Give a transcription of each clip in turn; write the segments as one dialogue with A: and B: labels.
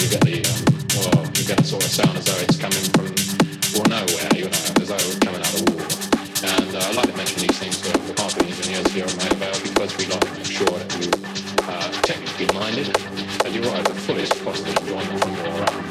A: you get the, a sort of sound as though it's coming from, well, nowhere, as though it's coming out of the. And uh, I like to mention these things to the carpet engineers here at Mayvale because we like to make sure that you are technically minded and derive the fullest possible enjoyment from your um,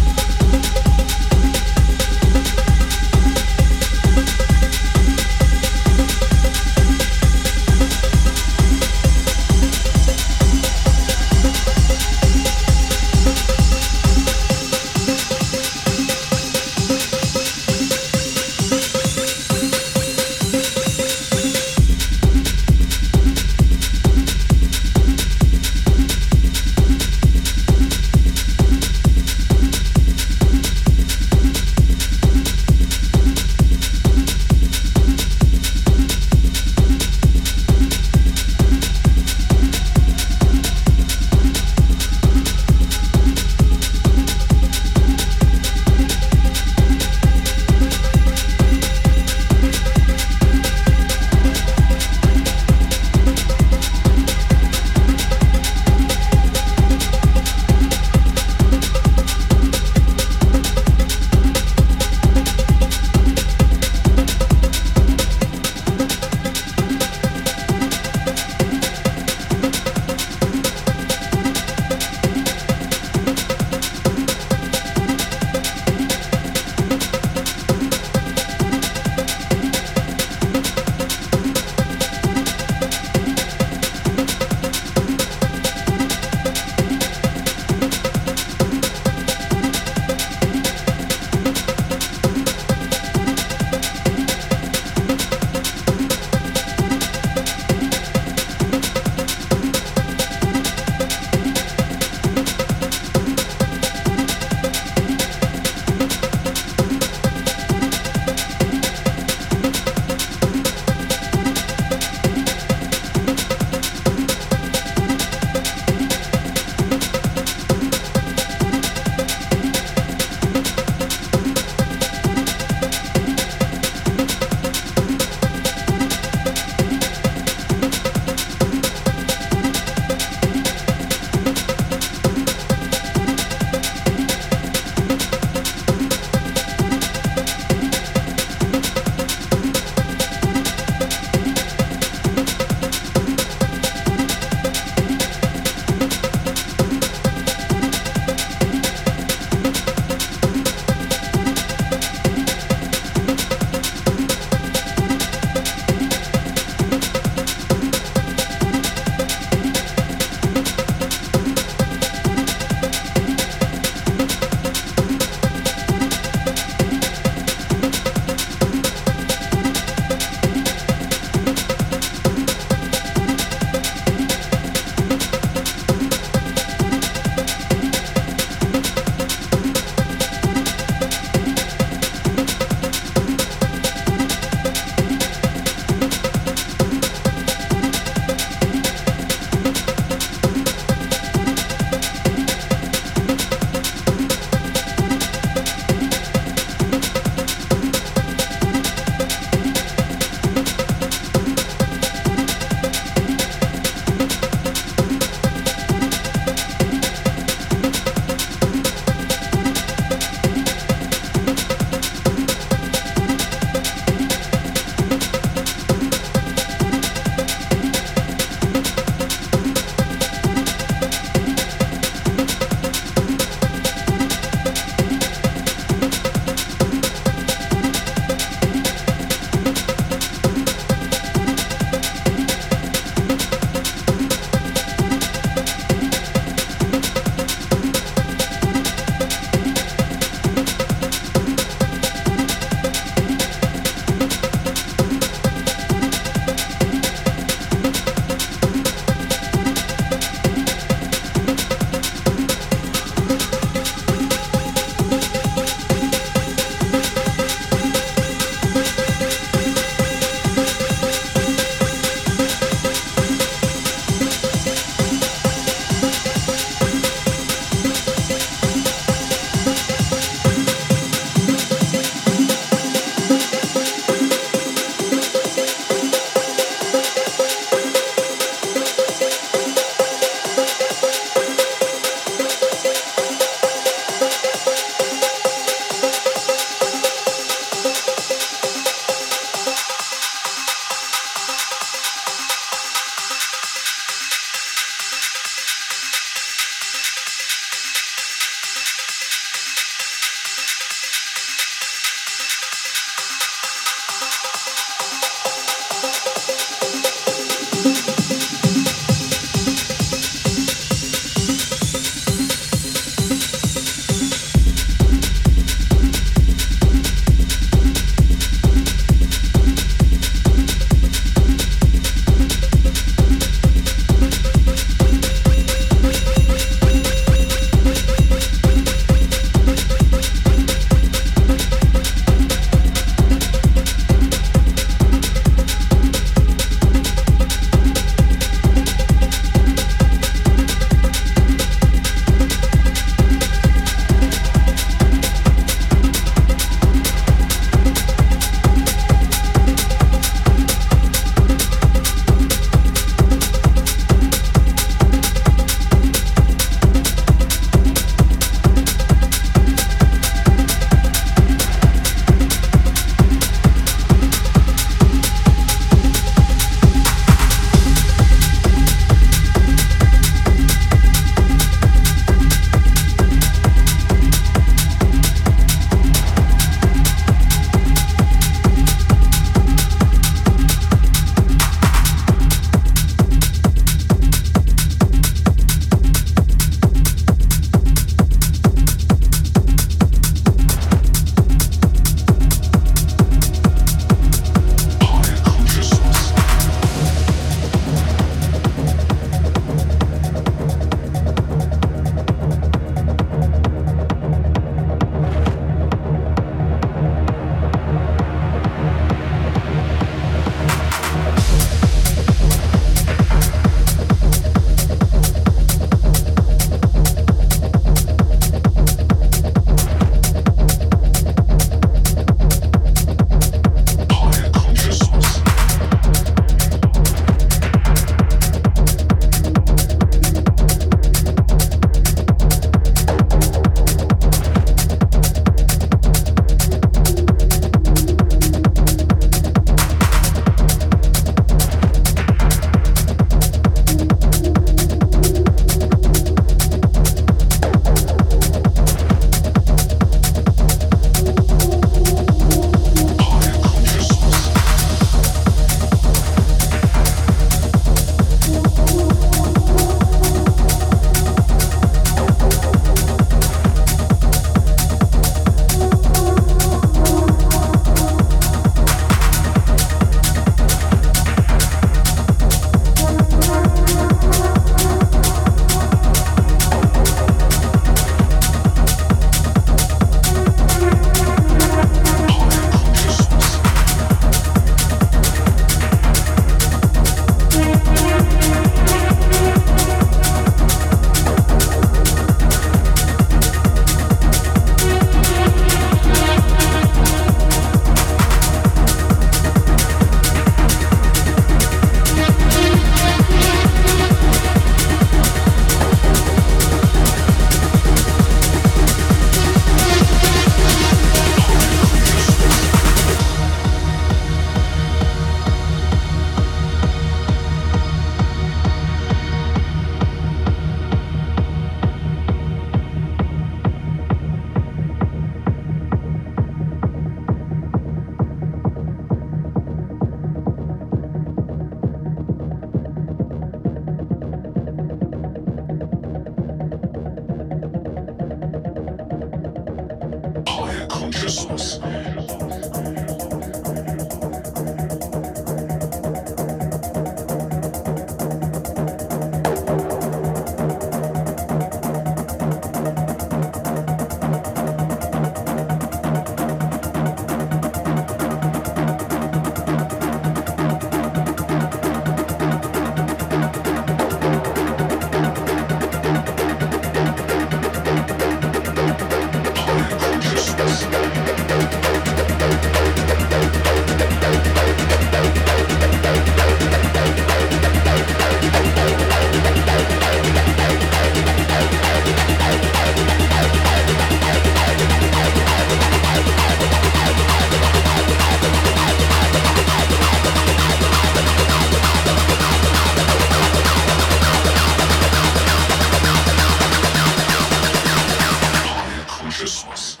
A: useless.